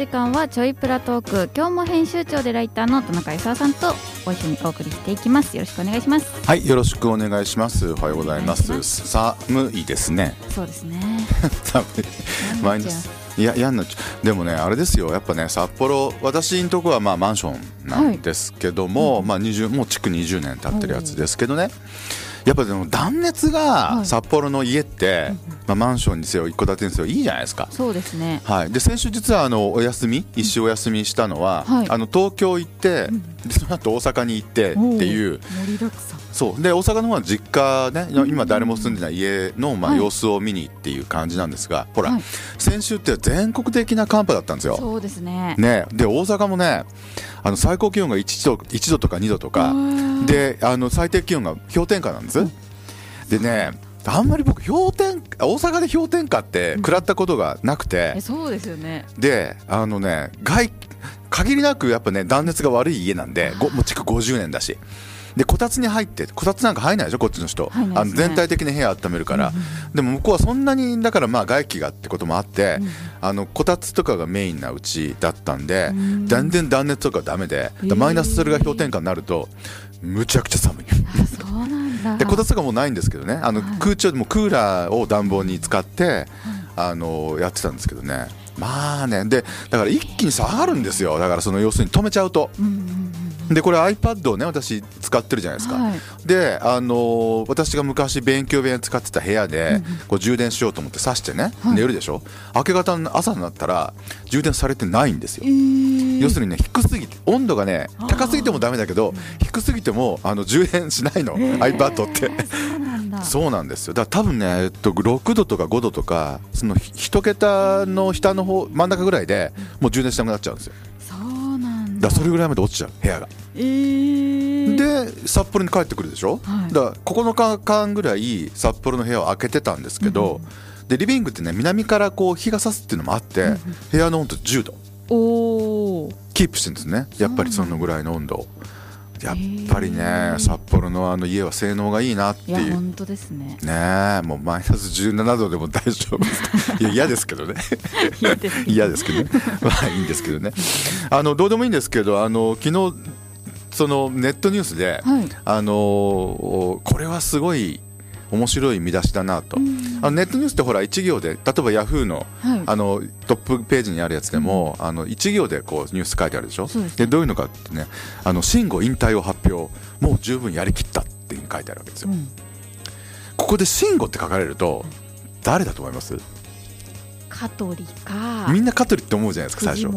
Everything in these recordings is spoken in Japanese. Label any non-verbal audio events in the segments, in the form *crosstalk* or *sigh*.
時間はちょいプラトーク今日も編集長でライターの田中勲さんとご一緒にお送りしていきます。よろしくお願いします。はいよろしくお願いします。おはようございます。寒いですね。そうですね。寒いマイナスいや嫌になっちゃ。うでもねあれですよ。やっぱね札幌私のとこはまあマンションなんですけども、はい、まあ20もう築20年経ってるやつですけどね、やっぱでも断熱が札幌の家って、はい、まあ、マンションにせよ一戸建てにせよいいじゃないですか。そうですね、はい、で先週実はあのお休み一週お休みしたのは、はい、あの東京行って、でその後大阪に行ってっていう盛りだくさんそう。で大阪の方は実家ね今誰も住んでない家のまあ様子を見にっていう感じなんですが、ほら、先週って全国的な寒波だったんですよ。そうですね。ね。で大阪もねあの最高気温が 1, 度1度とか2度とか。であの最低気温が氷点下なんです、でねあんまり僕氷点大阪で氷点下って食らったことがなくて、うん、そうですよね。であのね外限りなくやっぱね断熱が悪い家なんでもう築50年だしでこたつに入ってこたつなんか入らないでしょこっちの人、ね、あの全体的に部屋温めるから、うんうん、でも向こうはそんなにだからまあ外気がってこともあって、うん、あのこたつとかがメインなうちだったんで、うん、全然断熱とかダメでマイナスそれが氷点下になるとむちゃくちゃ寒い。そうなんだ。でこたつとかもうないんですけどね。あの空調でもクーラーを暖房に使って、あのやってたんですけどね。まあねでだから一気に下がるんですよ。だからその要するに止めちゃうと。うんうんでこれ iPad をね私使ってるじゃないですか、はい、であのー、私が昔勉強部屋に使ってた部屋で、こう充電しようと思って挿してね、はい、寝るでしょ。明け方の朝になったら充電されてないんですよ、えー、要するにね低すぎて温度がね高すぎてもダメだけど低すぎてもあの充電しないの、えー、iPad って。そうなんですよ。だから多分ね、えっと、6度とか5度とかその1桁の下の方真ん中ぐらいでもう充電しなくなっちゃうんですよだそれぐらいまで落ちちゃう部屋が、えー、で札幌に帰ってくるでしょ、はい、だから9日間ぐらい札幌の部屋を開けてたんですけど、うん、でリビングってね南からこう日が差すっていうのもあって、うん、部屋の温度10度おキープしてるんですね。やっぱりそのぐらいの温度やっぱりね札幌のあの家は性能がいいなっていう。本当ですね。ねもうマイナス17度でも大丈夫いや *laughs* 嫌ですけどね。嫌ですけどね。*laughs* まあいいんですけどね。あのどうでもいいんですけどあの昨日そのネットニュースで、はい、あのこれはすごい面白い見出しだなと、うん、あのネットニュースってほら1行で例えばヤフーの,、あのトップページにあるやつでも、うん、あの1行でこうニュース書いてあるでしょ？でどういうのかってねあの慎吾引退を発表もう十分やりきったっていう書いてあるわけですよ、うん、ここで慎吾って書かれると誰だと思います？香取か。みんな香取って思うじゃないですか最初。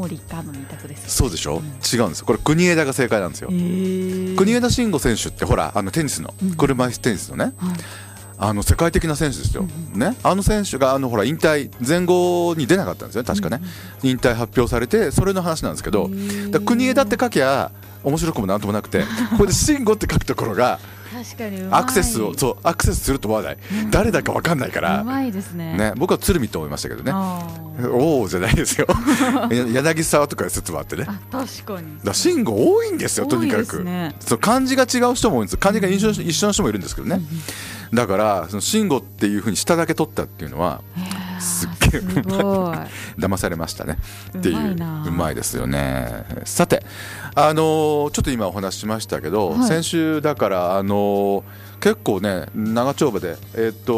そうでしょ、うん、違うんですこれ国枝が正解なんですよ。国枝慎吾選手ってほらあのテニスの、車椅子テニスのね、はいあの世界的な選手ですよ、うん、ね、あの選手があのほら引退前後に出なかったんですよ確かね、うん、引退発表されてそれの話なんですけど。国枝って書きゃ面白くもなんともなくて。これで慎吾って書くところがアクセスをそうアクセスすると思わない、うん、誰だか分かんないから。うまいですね。ね僕は鶴見と思いましたけどね。おおじゃないですよ。*laughs* 柳沢とか説もあってね。確かに。だ慎吾多いんですよとにかく、ね、そう漢字が違う人も多いんです漢字が一緒一緒の人もいるんですけどね、だからその慎吾っていうふうに下だけ取ったっていうのはすっ騙されましたね。っていう。うまいですよね。さてあのー、ちょっと今お話ししましたけど、はい、先週だからあのー、結構ね長丁場でえっ、ー、と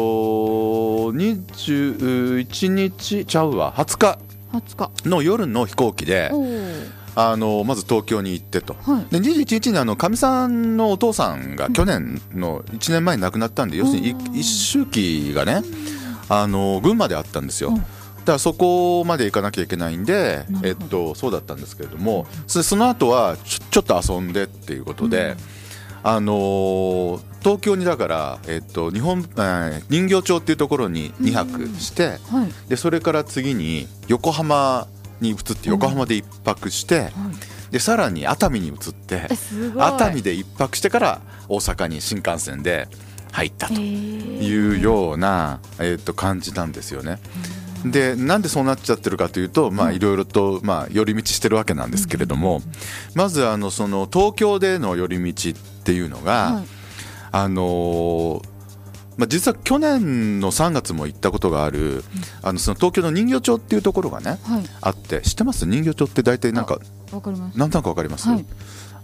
21日ちゃうわ。20日。の夜の飛行機であのまず東京に行ってと、はい、で21日にあのかみさんのお父さんが去年の1年前に亡くなったんで、要するに一周期がねあの群馬であったんですよ。だからそこまで行かなきゃいけないんで、えっと、そうだったんですけれどもそその後はちょっと遊んでっていうことで、うん、あのー、東京にだから、えっと日本えー、人形町っていうところに2泊して、うんはい、でそれから次に横浜に移って横浜で1泊して、でさらに熱海に移って熱海で1泊してから大阪に新幹線で入ったというような、えー、と感じなんですよね。でなんでそうなっちゃってるかというといろいろと、まあ、寄り道してるわけなんですけれども、まずあのその東京での寄り道っていうのが、あのまあ、実は去年の3月も行ったことがある、あのその東京の人形町っていうところがね、はい、あって知ってます？人形町って大体なんかなんとなくわかります、はい、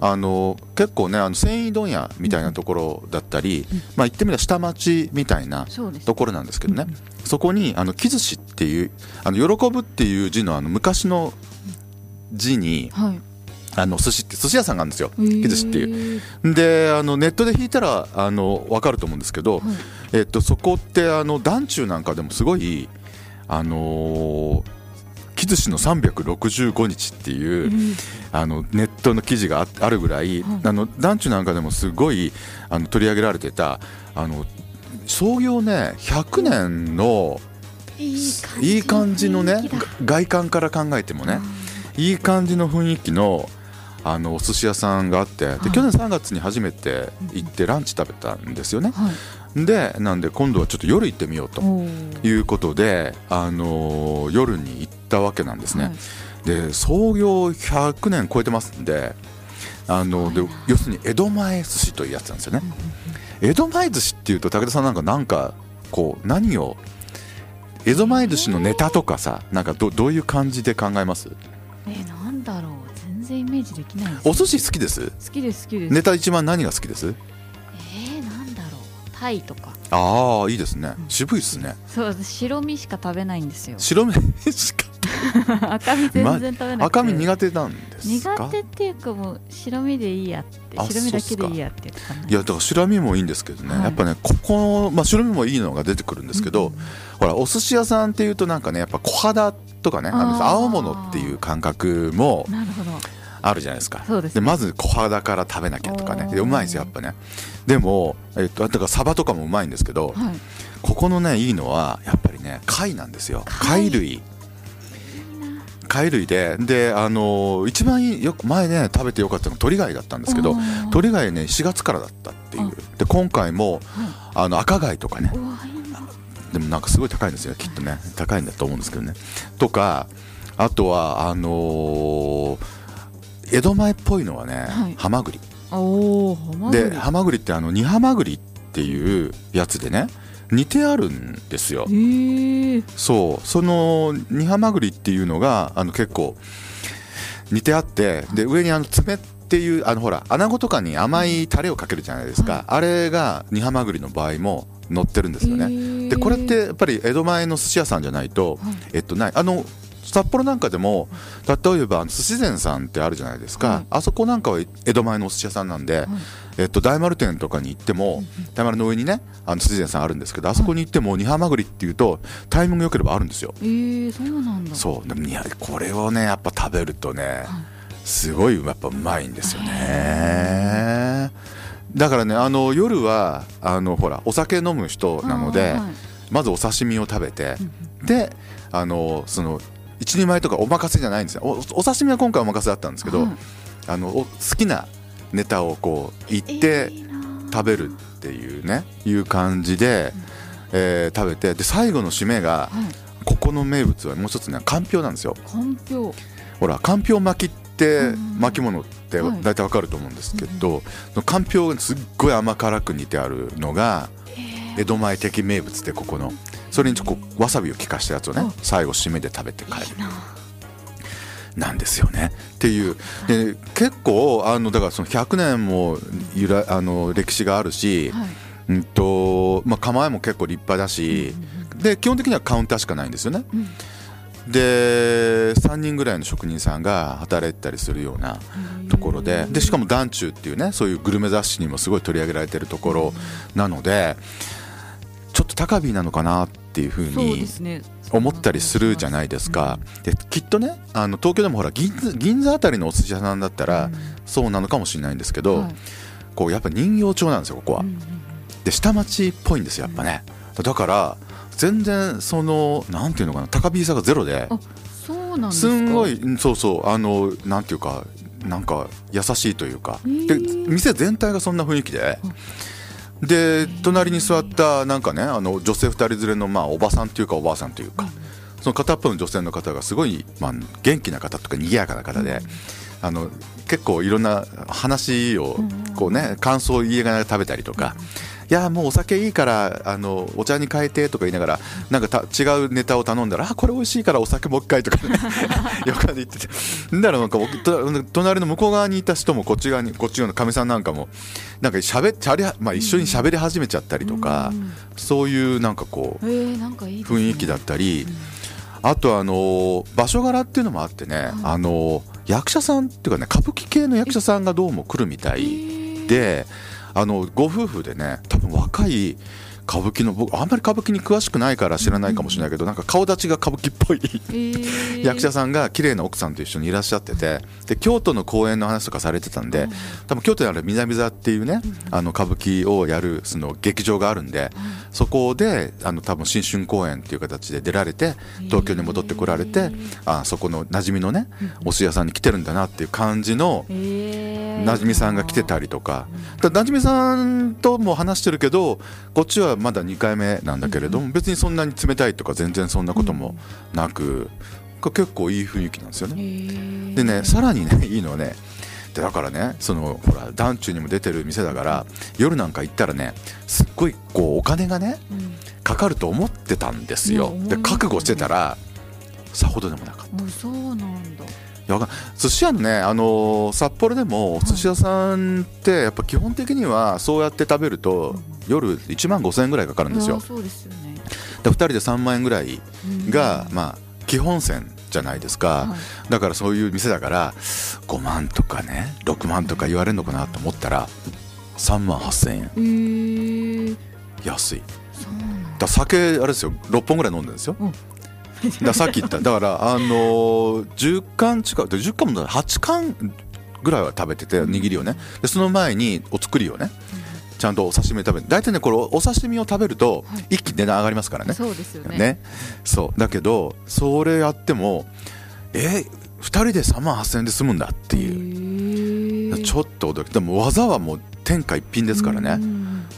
あの結構ねあの繊維問屋みたいなところだったり、うん、まあ、言ってみれば下町みたいなところなんですけどね、そこにあの木寿司っていうあの喜ぶっていう字のあの昔の字に、はい。あの寿司って寿司屋さんがあるんですよ。木寿司っていう。であのネットで引いたらあの分かると思うんですけど、はい、えっと、そこってあの団中なんかでもすごいあの木寿司の365日っていう、あのネットの記事があるぐらい、はい、あの団中なんかでもすごいあの取り上げられてたあの創業ね100年のいい感じのね外観から考えてもねい。い感じの雰囲気のあのお寿司屋さんがあってで、去年3月に初めて行ってランチ食べたんですよね。はい、でなんで今度はちょっと夜行ってみようということで、あの夜に行ったわけなんですね。はい、で創業100年超えてますんであので要するに江戸前寿司というやつなんですよね。江戸前寿司っていうと武田さんなんかなんかこう何を江戸前寿司のネタとかさなんかどどういう感じで考えます？えなんだろう。全然イメージできないお寿司好きです？好きです好きです。ネタ一番何が好きです？だろうタイとか。ああいいですね、渋いですね。そう白身しか食べないんですよ。白身？しか？*laughs* 赤身全然食べない、ま、赤身苦手なんです苦手っていうかもう白身でいいやって。白身だけでいいやっていいやだから白身もいいんですけどね、はい、やっぱねここの、まあ、白身もいいのが出てくるんですけど、うん、ほらお寿司屋さんっていうとなんかねやっぱ小肌とかねあの青物っていう感覚もあるじゃないですか。でまず小肌から食べなきゃとかね。うまいですよやっぱねでも、えっと、だからサバとかもうまいんですけど、はい、ここのねいいのはやっぱりね貝なんですよ。貝類。貝。類でで、あの一番よく前ね食べてよかったのが鳥貝だったんですけど鳥貝ね4月からだったっていう。で今回も、あの赤貝とかね。でもなんかすごい高いんですよ。きっとね高いんだと思うんですけどね。とかあとはあのー、江戸前っぽいのはね、はい、ハマグリでハマグリってあの煮ハマグリっていうやつでね似てあるんですよ。そう。その煮ハマグリっていうのがあの結構似てあってで上にあの爪っていうあのほら穴子とかに甘いタレをかけるじゃないですか、はい、あれが煮ハマグリの場合も乗ってるんですよね。でこれってやっぱり江戸前の寿司屋さんじゃないと、はい、えっとない。あの札幌なんかでも例えば寿司膳さんってあるじゃないですか、はい、あそこなんかは江戸前のお寿司屋さんなんで、はい、えっと、大丸店とかに行っても、大丸の上にねあの寿司膳さんあるんですけどあそこに行っても煮ハマグリっていうとタイミングよければあるんですよ。えー、そうなんだ。そう。でもこれをねやっぱ食べるとね、すごいやっぱうまいんですよね。だからねあの夜はあのほらお酒飲む人なので、はい、まずお刺身を食べて、であのその一人前とかお任せじゃないんですよ。おお刺身は今回お任せだったんですけど、はい、あの好きなネタをこう言って食べるっていうね、えー、いう感じで、えー、食べてで最後の締めが、はい、ここの名物はもう一つねかんぴょうなんですよ。かんぴょう。ほらかんぴょう巻きって巻物って大体わかると思うんですけど、かんぴょうがすっごい甘辛く煮てあるのが江戸前的名物でここのそれにちょっとわさびを効かしたやつをね最後締めで食べて帰る。な。んですよね。っていう。で結構あのだからその100年も由来あの歴史があるし、はい、うんとまあ、構えも結構立派だし、で基本的にはカウンターしかないんですよね。うん。で3人ぐらいの職人さんが働いてたりするようなところででしかも団中っていうねそういうグルメ雑誌にもすごい取り上げられてるところなのでちょっと高火なのかなっていうふうに思ったりするじゃないですか。できっとねあの東京でもほら銀座銀座あたりのお寿司屋さんだったらそうなのかもしれないんですけど、こうやっぱ人形町なんですよここは。で下町っぽいんですよやっぱね。だから全然そのなんていうのかな高飛差がゼロでそうなんすんごいそうそうあのなんていうかなんか優しいというか、で店全体がそんな雰囲気で。で隣に座ったなんかねあの女性2人連れのまあおばさんというかおばあさんというか、その片っぽの女性の方がすごい、まあ、元気な方とか賑やかな方で、あの結構いろんな話をこうね感想を言いながら食べたりとか、やもうお酒いいからあのお茶に変えてとか言いながらなんかた違うネタを頼んだらあこれ美味しいからお酒もう一回とかね *laughs* 横で言ってて。だからなんか隣の向こう側にいた人もこっち側にこっち側のかみさんなんかもなんかしゃべしゃり、まあ、一緒に喋り始めちゃったりとか、そういうなんかこう、雰囲気だったり。あとあの場所柄っていうのもあってね、あの役者さんっていうかね歌舞伎系の役者さんがどうも来るみたいであのご夫婦でね多分若い歌舞伎の僕あんまり歌舞伎に詳しくないから知らないかもしれないけど、なんか顔立ちが歌舞伎っぽい。*laughs* 役者さんが綺麗な奥さんと一緒にいらっしゃっててで京都の公演の話とかされてたんで、多分京都にある南座っていうね、あの歌舞伎をやるその劇場があるんで、そこであの多分新春公演っていう形で出られて東京に戻ってこられて、あそこの馴染みのねお寿司屋さんに来てるんだなっていう感じの馴染みさんが来てたりとか。馴染みさんとも話してるけどこっちはまだ2回目なんだけれども、別にそんなに冷たいとか全然そんなこともなく、結構いい雰囲気なんですよね。でねさらにねいいのはねだからねそのほら団中にも出てる店だから夜なんか行ったらねすっごいこうお金がね、かかると思ってたんですよ。で覚悟してたらさほどでもなかった。そうなんだ。寿司屋のね、あのー、札幌でも寿司屋さんってやっぱ基本的にはそうやって食べると夜1万5000円ぐらいかかるんですよ。そうですよね。で2人で3万円ぐらいが、まあ、基本線じゃないですか、はい、だからそういう店だから5万とかね6万とか言われるのかなと思ったら3万8000円、安い。だ。酒あれですよ。6本ぐらい飲んでるんですよ、うん。*laughs* ださっき言った。だからあのー、10貫近く10貫も8貫ぐらいは食べてて握りをね。でその前にお作りをね、ちゃんとお刺身食べる。大体ねこれお刺身を食べると一気に値段上がりますからね、そうですよね。ね。そう。だけどそれやってもえ2人で3万8000円で済むんだっていう。ちょっと驚き。でも技はもう天下一品ですからね。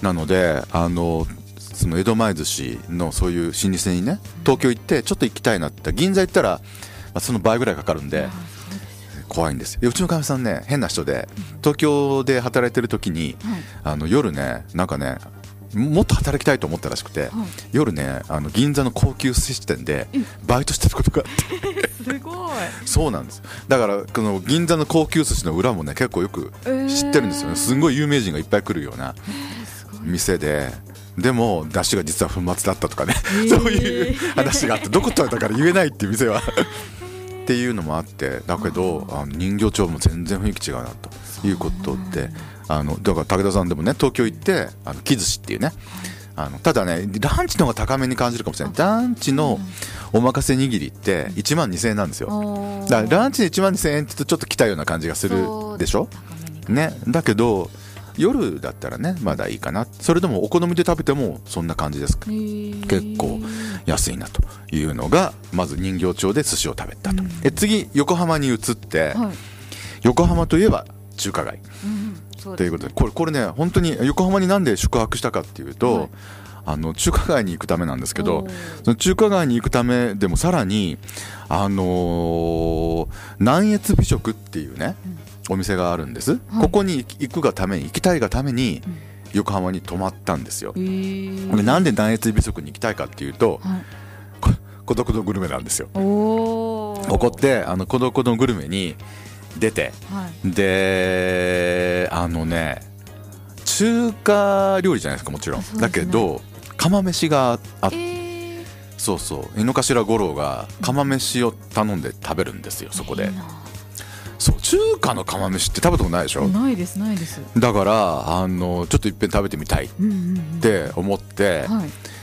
なのであのその江戸前寿司のそういう老舗にね東京行ってちょっと行きたいなって銀座行ったら、まあ、その倍ぐらいかかるんで怖いんですよ。うちのかみさんね変な人で東京で働いてる時に、あの夜ねなんかねもっと働きたいと思ったらしくて、はい、夜ねあの銀座の高級寿司店でバイトしてることがあって。*laughs* すごい。そうなんです。だからこの銀座の高級寿司の裏もね結構よく知ってるんですよね、すごい有名人がいっぱい来るような店で。でも出汁が実は粉末だったとかね、えー、*laughs* そういう話があってどこ食べたから言えないっていう店はっていうのもあってだけどあの人形町も全然雰囲気違うなということであのだから武田さんでもね東京行ってあの木寿司っていうねあのただねランチの方が高めに感じるかもしれない。ランチのおまかせ握りって1万2000円なんですよ。だからランチで1万2000円って言うとちょっと来たような感じがするでしょ？ね。だけど夜だったらねまだいいかな。それでもお好みで食べてもそんな感じです結構安いなというのがまず人形町で寿司を食べたと、え次横浜に移って、はい、横浜といえば中華街、うん、ということでこれこれね本当に横浜になんで宿泊したかっていうと、はい。あの中華街に行くためなんですけどその中華街に行くためでもさらにあのー、南越美食っていうね、うんお店があるんです、はい、ここに行くがために行きたいがために横浜に泊まったんですよ、うん、なんで南越美食に行きたいかっていうと、はい、孤独のグルメなんですよ。ここってあの孤独のグルメに出て、はい、であのね中華料理じゃないですかもちろん、ね、だけど釜飯があって、えー、そうそう。井の頭五郎が釜飯を頼んで食べるんですよそこで。いいそう中華の釜飯って食べたことないでしょ？ないですないです。だからあのちょっといっぺん食べてみたいって思って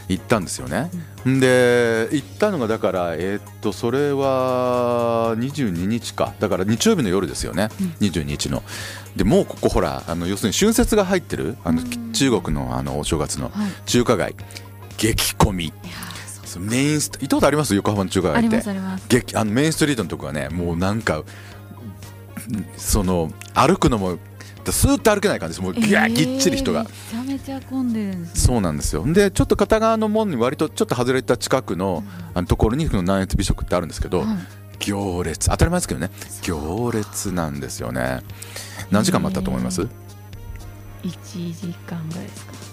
行ったんですよね、うん。うん、で行ったのがだからえー、っとそれは22日か。だから日曜日の夜ですよね、うん、22日の。でもうここほらあの要するに春節が入ってるあの中国のあのお正月の中華街、はい、激混みメインスト行ったことあります？横浜の中華街って。あのメインストリートのとこがねもうなんかその歩くのもスーッと歩けない感じです。もうギャーぎっちり人が、えー、めちゃめちゃ混んでるんです、ね、そうなんですよ。でちょっと片側の門に割とちょっと外れた近くの,、あのところにこの南越美食ってあるんですけど、行列。当たり前ですけどね。行列なんですよね。何時間待ったと思います、えー、1時間ぐらいですか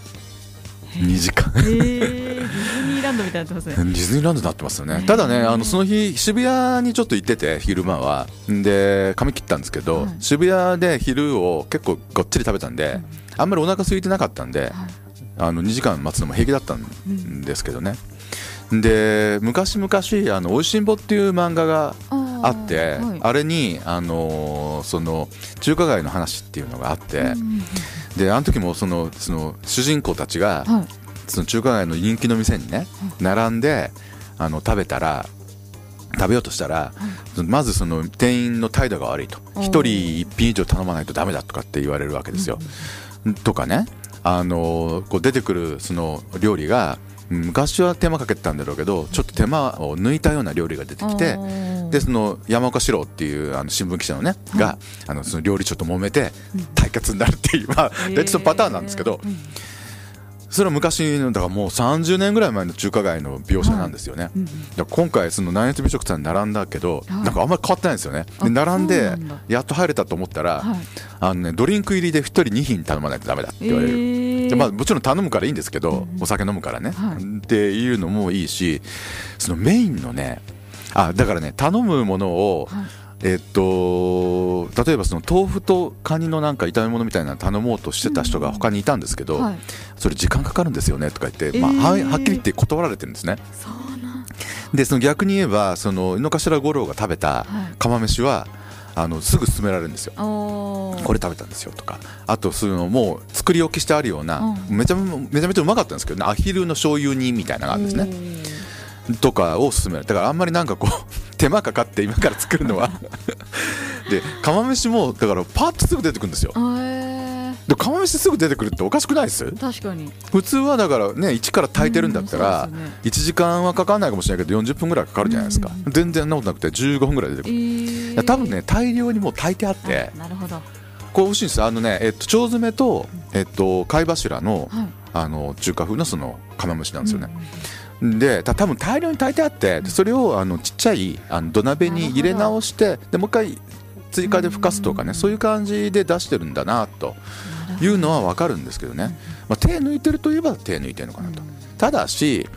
2時間。ディズニーランドみたいになってますね。ディズニーランドになってますよね。ただねあのその日渋谷にちょっと行ってて昼間は。で髪切ったんですけど、はい、渋谷で昼を結構ごっちり食べたんで、あんまりお腹空いてなかったんで、はい、あの2時間待つのも平気だったんですけどね、で昔々あの「おいしんぼ」っていう漫画があって、はい、あれに、あのー、その中華街の話っていうのがあって、うん、であの時もそのその主人公たちが、はい、その中華街の人気の店にね並んであの食べたら食べようとしたら、まずその店員の態度が悪いと。1人1品以上頼まないとダメだとかって言われるわけですよ。とかねあのこう出てくるその料理が昔は手間かけてたんだろうけどちょっと手間を抜いたような料理が出てきてでその山岡四郎っていうあの新聞記者のね、があのその料理長と揉めて対決になるっていう、まあ、大体そのパターンなんですけど。それは昔のだからもう30年ぐらい前の中華街の描写なんですよね、はい今回その南越美食さんに並んだけど、なんかあんまり変わってないんですよね。で並んでやっと入れたと思ったら、はい、あのね、ドリンク入りで1人2品頼まないとダメだって言われる、えー、でまあ、もちろん頼むからいいんですけど、お酒飲むからね、はい、っていうのもいいしそのメインのねあだからね頼むものを、えっと例えばその豆腐とカニのなんか炒め物みたいなの頼もうとしてた人が他にいたんですけど、はい、それ時間かかるんですよねとか言って、まあ、ははっきり言って断られてるんですね。でその逆に言えばその井の頭五郎が食べた釜飯は、あのすぐ勧められるんですよ。これ食べたんですよとか。あとそういうのもう作り置きしてあるような、めちゃめちゃめちゃうまかったんですけど、ね、アヒルの醤油煮みたいなのがあるんですね。とかを勧める。だからあんまりなんかこう *laughs* 手間かかって今から作るのは。*laughs* で釜飯もだからパッとすぐ出てくるんですよで釜飯すぐ出てくるっておかしくないです？確かに。普通はだからね一から炊いてるんだったら、うんね、1時間はかかんないかもしれないけど40分ぐらいかかるじゃないですか、うん、全然そんなことなくて15分ぐらい出てくる、えー、多分ね大量にもう炊いてあってなるほど。これ美味しいんですあのね、えっと、腸詰めと、えっと、貝柱のはい、あの中華風のその釜飯なんですよね、うんで多分大量に炊いてあってそれをあのちっちゃいあの土鍋に入れ直してでもう一回追加でふかすとかねそういう感じで出してるんだなというのは分かるんですけどね、まあ、手抜いてるといえば手抜いてるのかなと。ただし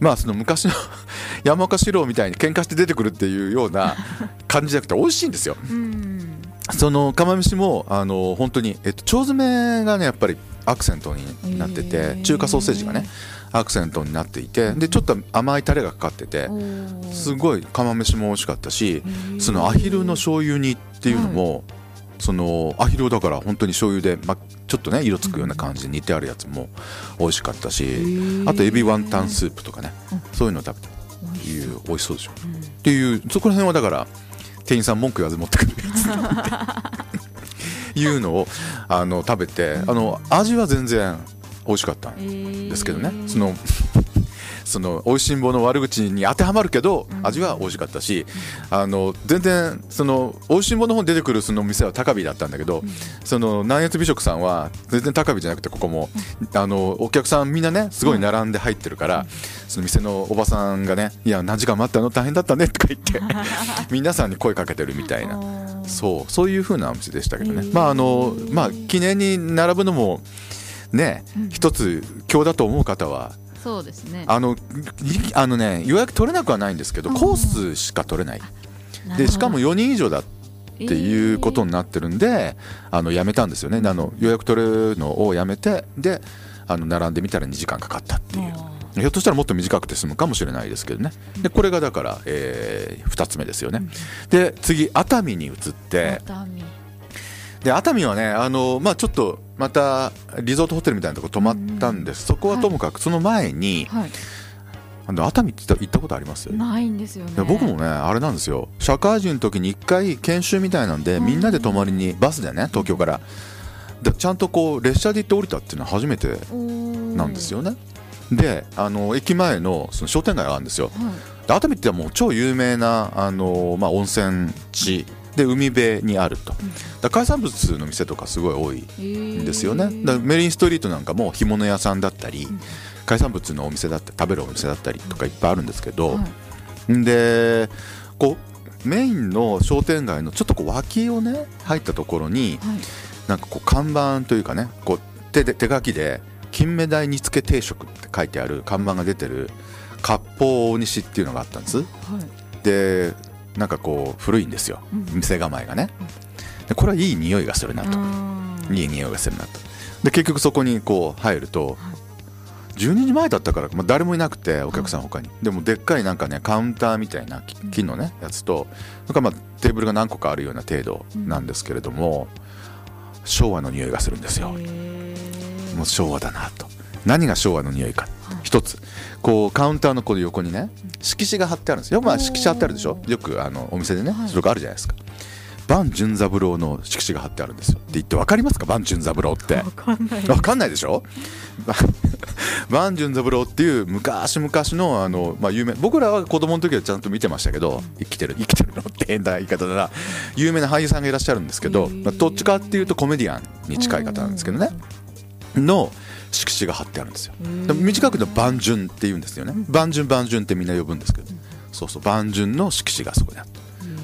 まあその昔の *laughs* 山岡四郎みたいに喧嘩して出てくるっていうような *laughs* 感じじゃなくて美味しいんですよ。その釜飯もあの本当に、えっと、腸詰めがねやっぱりアクセントになってて中華ソーセージがねアクセントになっていてでちょっと甘いタレがかかっててすごい釜飯も美味しかったしそのアヒルの醤油煮っていうのも、そのアヒルだから本当に醤油で、ま、ちょっとね色つくような感じで煮てあるやつも美味しかったしあとエビワンタンスープとかねそういうの食べていう美味しそうでしょ、う。ん、っていうそこら辺はだから店員さん文句言わず持ってくるやついうのを *laughs* あの食べてあの味は全然美味しかったんですけどね、えー、そのその美味しんぼの悪口に当てはまるけど味は美味しかったし、うん、あの全然その美味しんぼの方に出てくるその店は高火だったんだけど、うん、その南越美食さんは全然高火じゃなくてここも、うん、あのお客さんみんなねすごい並んで入ってるから、その店のおばさんがね「いや何時間待ったの？大変だったね」とか言って *laughs* 皆さんに声かけてるみたいな。そうそういう風なお店でしたけどね、まああのまあ記念に並ぶのもね、うん、一つ今日だと思う方はそうですね。あのあのね予約取れなくはないんですけど、コースしか取れない。でしかも4人以上だっていうことになってるんで、あのやめたんですよね。あの予約取れるのをやめてであの並んでみたら2時間かかったっていう。ひょっとしたらもっと短くて済むかもしれないですけどね。でこれがだから、えー、2つ目ですよね、で次熱海に移ってで熱海はねあの、まあ、ちょっとまたリゾートホテルみたいなとこ泊まったんです、そこはともかくその前に、はい、あの熱海って行ったことあります？ないんですよね。僕もねあれなんですよ。社会人の時に1回研修みたいなんで、みんなで泊まりにバスでね東京から。でちゃんとこう列車で行って降りたっていうのは初めてなんですよね。であの駅前のその商店街があるんですよ、はい、熱海ってもう超有名なあの、まあ、温泉地で海辺にあると、だ海産物の店とかすごい多いんですよね。だメリンストリートなんかも干物屋さんだったり、海産物のお店だったり食べるお店だったりとかいっぱいあるんですけど、はい、でこうメインの商店街のちょっとこう脇をね入ったところに、はい、なんかこう看板というかねこう手で手書きで金目鯛煮付け定食って書いてある看板が出てる割烹大西っていうのがあったんです、はい、でなんかこう古いんですよ、うん、店構えがね。でこれはいい匂いがするなと。いい匂いがするなと。で結局そこにこう入ると、はい。12時前だったから、まあ、誰もいなくてお客さん他に、でもでっかいなんかねカウンターみたいな金のねやつとなんかまあテーブルが何個かあるような程度なんですけれども、昭和の匂いがするんですよ。もう昭和だなと。何が昭和の匂いか。一つこうカウンターのこの横にね色紙が貼ってあるんです。よまあ色紙貼ってあるでしょ？よくあのお店でねそれがあるじゃないですか。万純三郎の色紙が貼ってあるんですよ。って言って分かりますか？万純三郎って。分かんない分かんないでしょ？*laughs* 万純三郎っていう昔々のあの、まあ、有名僕らは子供の時はちゃんと見てましたけど生きてる生きてるのって変な言い方だな。有名な俳優さんがいらっしゃるんですけど、まあ、どっちかっていうとコメディアンに近い方なんですけどね。の色紙が貼ってあるんですよ。短く言うと万純って言うんですよね。万純万純ってみんな呼ぶんですけど。そうそう万純の色紙がそこにあって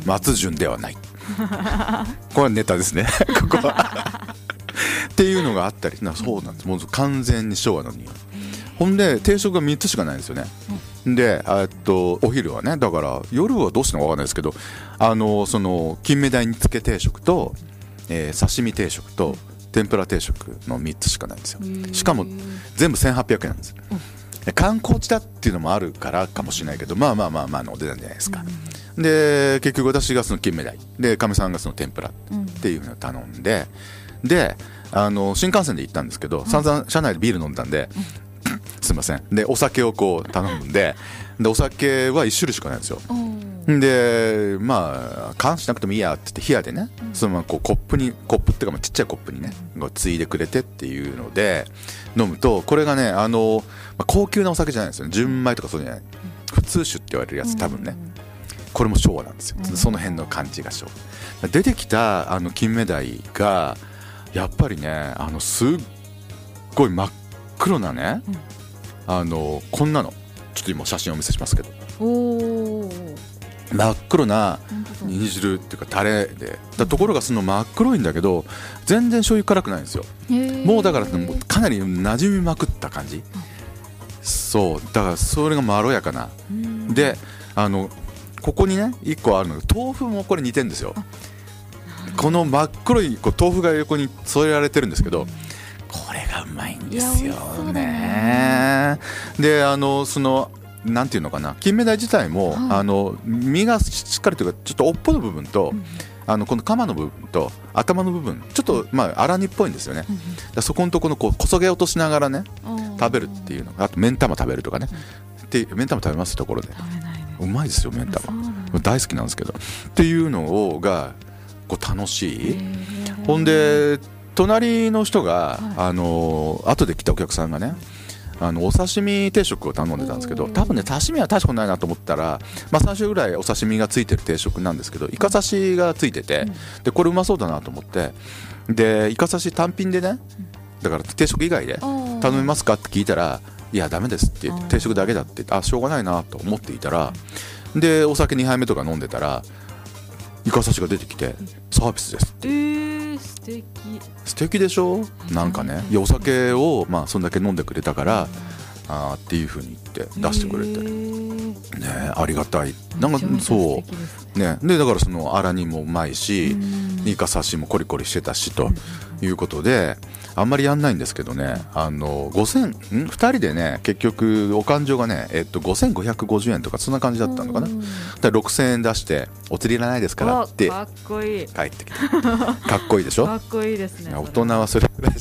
松潤ではない。*laughs* これはネタですね。*laughs* ここは。っていうのがあったり。なそうなんです。もう完全に昭和の匂い。ほんで定食が3つしかないんですよね、でえっとお昼はねだから夜はどうしてのか分かんないですけどあのその金目鯛煮付け定食と、えー、刺身定食と天ぷら定食の3つしかないんですよ。しかも全部1800円なんです、観光地だっていうのもあるからかもしれないけどまあまあまあまあのお値段じゃないですか、で結局私がその金目鯛。でかみさんがその天ぷらっていうのを頼んで、であの新幹線で行ったんですけど、散々車内でビール飲んだんで、すいません。でお酒をこう頼むんででお酒は1種類しかないんですよでまあ缶しなくてもいいやって言って冷やでね、そのままこうコップにコップっていうかちっちゃいコップにねついでくれてっていうので飲むとこれがねあの、まあ、高級なお酒じゃないですよね。純米とかそうじゃない。普通酒って言われるやつ多分ね、これも昭和なんですよ、その辺の感じが昭和。出てきたあの金目鯛がやっぱりねあのすっごい真っ黒なね、うん、あのこんなの。ちょっと今写真をお見せしますけど真っ黒な煮汁っていうかタレで。だところがその真っ黒いんだけど全然醤油辛くないんですよ。もうだからかなり馴染みまくった感じ。そう。だからそれがまろやかな。であのここにね1個あるのが豆腐もこれ似てるんですよ。この真っ黒いこう豆腐が横に添えられてるんですけど、これがうまいんですよね。であのそのなんていうのかな？金目鯛自体も、はい、あの身がしっかりというかちょっと尾っぽの部分と、うん、あのこの鎌の部分と頭の部分ちょっとまあ粗煮っぽいんですよね、うん、そこのところこうこそげ落としながらね食べるっていうのがあと目ん玉食べるとかね、うん、で目ん玉食べますところで。うまいですよ目ん玉。大好きなんですけど。っていうのをが構楽しい。ほんで隣の人が、はい、あの後で来たお客さんがねあのお刺身定食を頼んでたんですけど多分ね刺身は大したことないなと思ったら、まあ、3種ぐらいお刺身がついてる定食なんですけどイカ刺しがついてて、でこれうまそうだなと思ってでイカ刺し単品でねだから定食以外で頼みますかって聞いたらいやダメですって定食だけだってあしょうがないなと思っていたらでお酒2杯目とか飲んでたらイカ刺しが出てきてサービスですえー、素敵。素敵でしょ？なんかね。いやお酒をまあそんだけ飲んでくれたからあっていうふうに言って出してくれてねありがたい。なんかそう。ね。でだからそのあら煮もうまいしイカ刺しもコリコリしてたしということであんまりやんないんですけどね。あの5000ん？2人でね結局お勘定がね、えっと、5550円とかそんな感じだったのかな。だ6000円出してお釣りいらないですからってかっこいい。帰ってきてかっこいいでしょ？かっこいいですね大人はそれぐらい。*laughs*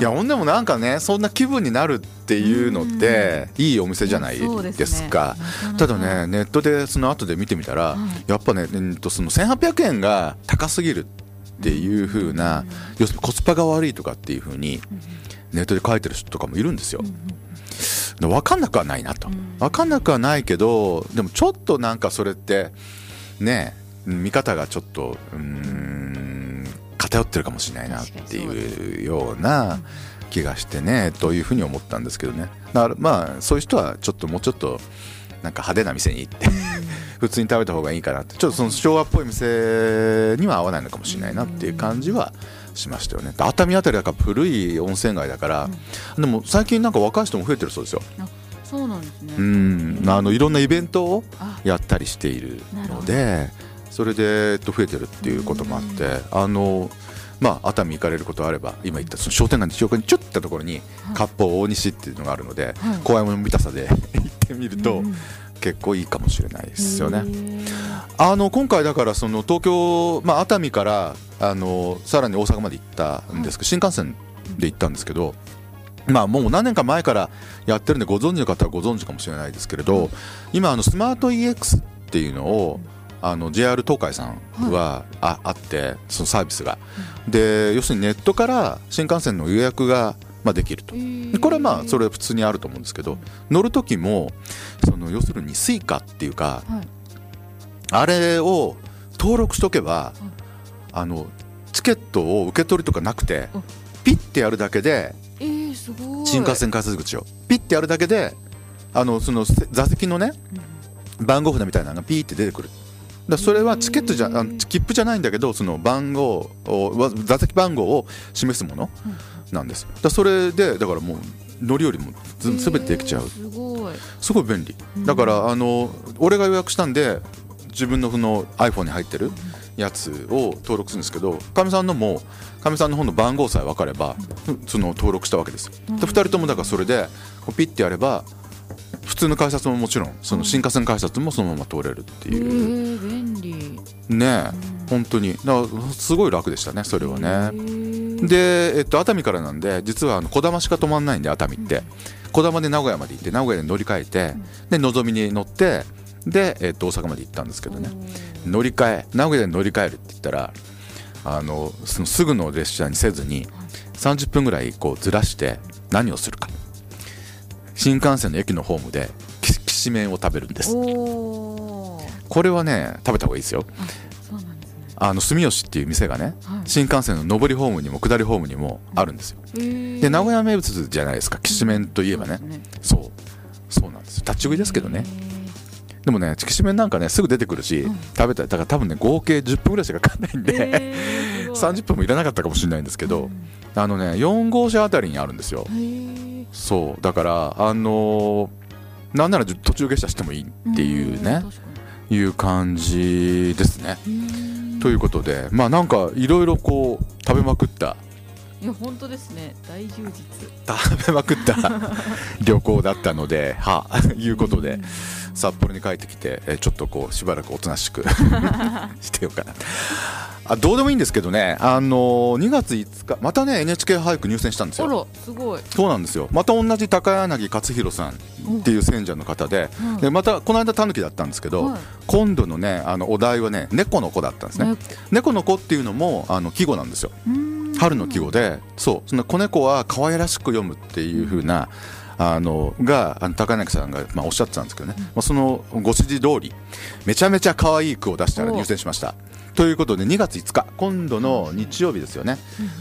いやほんでもなんかねそんな気分になるっていうのっていいお店じゃないですか、ね、ただねネットでその後で見てみたら、やっぱね、えっと、その1800円が高すぎるっていう風な要するにコスパが悪いとかっていう風にネットで書いてる人とかもいるんですよ。分かんなくはないなと。分かんなくはないけどでもちょっとなんかそれってね見方がちょっとうん偏ってるかもしれないなっていうような気がしてねというふうに思ったんですけどね。だからまあそういう人はちょっともうちょっとなんか派手な店に行って普通に食べた方がいいかなって。ちょっとその昭和っぽい店には合わないのかもしれないなっていう感じはしましたよね。熱海辺りだから古い温泉街だから、うん、でも最近なんか若い人も増えてるそうですよ。そうなんですね。うん。あのいろんなイベントをやったりしているのでそれで、えっと、増えてるっていうこともあってあのまあ、熱海行かれることあれば今言ったその商店街の近くにちょっとったところに割烹大西っていうのがあるので、はい、怖いもの見たさで *laughs* 行ってみると、結構いいかもしれないですよね。あの今回だからその東京、まあ、熱海からあのさらに大阪まで行ったんですけど、新幹線で行ったんですけど、まあ、もう何年か前からやってるんでご存知の方はご存知かもしれないですけれど今あのスマート EX っていうのをあの JR 東海さんはあ,、あってそのサービスが、で要するにネットから新幹線の予約がまあ、できると、これはまあそれは普通にあると思うんですけど、乗る時もその要するに Suica っていうか、あれを登録しとけば、あのチケットを受け取りとかなくてピッてやるだけで、新幹線改札口を。ピッてやるだけであのその座席のね、番号札みたいなのがピーって出てくる。だそれはチケットじゃあ切符じゃないんだけどその番号を座席番号を示すものなんです。だそれでだからもう乗り降りも全てできちゃう。すごい。すごい便利。だからあの俺が予約したんで自分のその iPhone に入ってるやつを登録するんですけどかみさんのもかみさんの方の番号さえ分かればその登録したわけですで2人ともだからそれでピッてやれば普通の改札ももちろんその新幹線改札もそのまま通れるっていう、便利。ねえ、本当に。だからすごい楽でしたねそれはね。で、えっと、熱海からなんで実はあの小玉しか止まんないんで熱海って。小玉で名古屋まで行って名古屋で乗り換えてでのぞみに乗ってで、えっと、大阪まで行ったんですけどね。乗り換え名古屋で乗り換えるって言ったらあのそのすぐの列車にせずに30分ぐらいこうずらして何をするか新幹線の駅のホームでききしめんを食べるんです。これはね食べた方がいいですよ。あの住吉っていう店がね、はい、新幹線の上りホームにも下りホームにもあるんですよ。で名古屋名物じゃないですか。きしめんといえばね、ね、そう。そうなんです。立ち食いですけどね。でもねきしめんなんかねすぐ出てくるし、うん、食べたいだから多分ね合計10分ぐらいしかかかんないんで30分もいらなかったかもしれないんですけど、うん、あのね4号車あたりにあるんですよそうだからあのー、なんなら途中下車してもいいっていうねいう感じですね。ということでまあなんかいろいろこう食べまくった。いや本当ですね。大充実。食べまくった *laughs* 旅行だったのでは *laughs* いうことで札幌に帰ってきてちょっとこうしばらくおとなしく *laughs* してようかなあどうでもいいんですけどね、あのー、2月5日またね NHK 俳句入選したんですよ。すごい。そうなんですよ。また同じ高柳克弘さんっていう選者の方でうん、でまたこの間タヌキだったんですけど、はい、今度のねあのお題はね猫の子だったんですね。猫。の子っていうのもあの季語なんですよ。春の季語で。そう。その子猫は可愛らしく読むっていうふうな、あのがあの高柳さんが、まあ、おっしゃってたんですけどね、まあ、そのご指示通りめちゃめちゃ可愛い句を出したら入選しました。ということで2月5日今度の日曜日ですよね、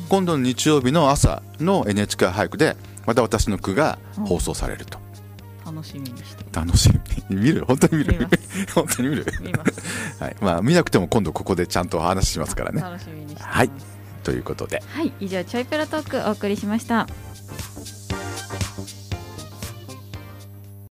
今度の日曜日の朝の NHK 俳句でまた私の句が放送されると。楽しみにして楽しみ。見る？本当に見る？*laughs* 本当に見る？*laughs* はい。まあ見なくても今度ここでちゃんとお話ししますからね。楽しみにしてはい。ということで。はい。以上ちょいプラトークお送りしました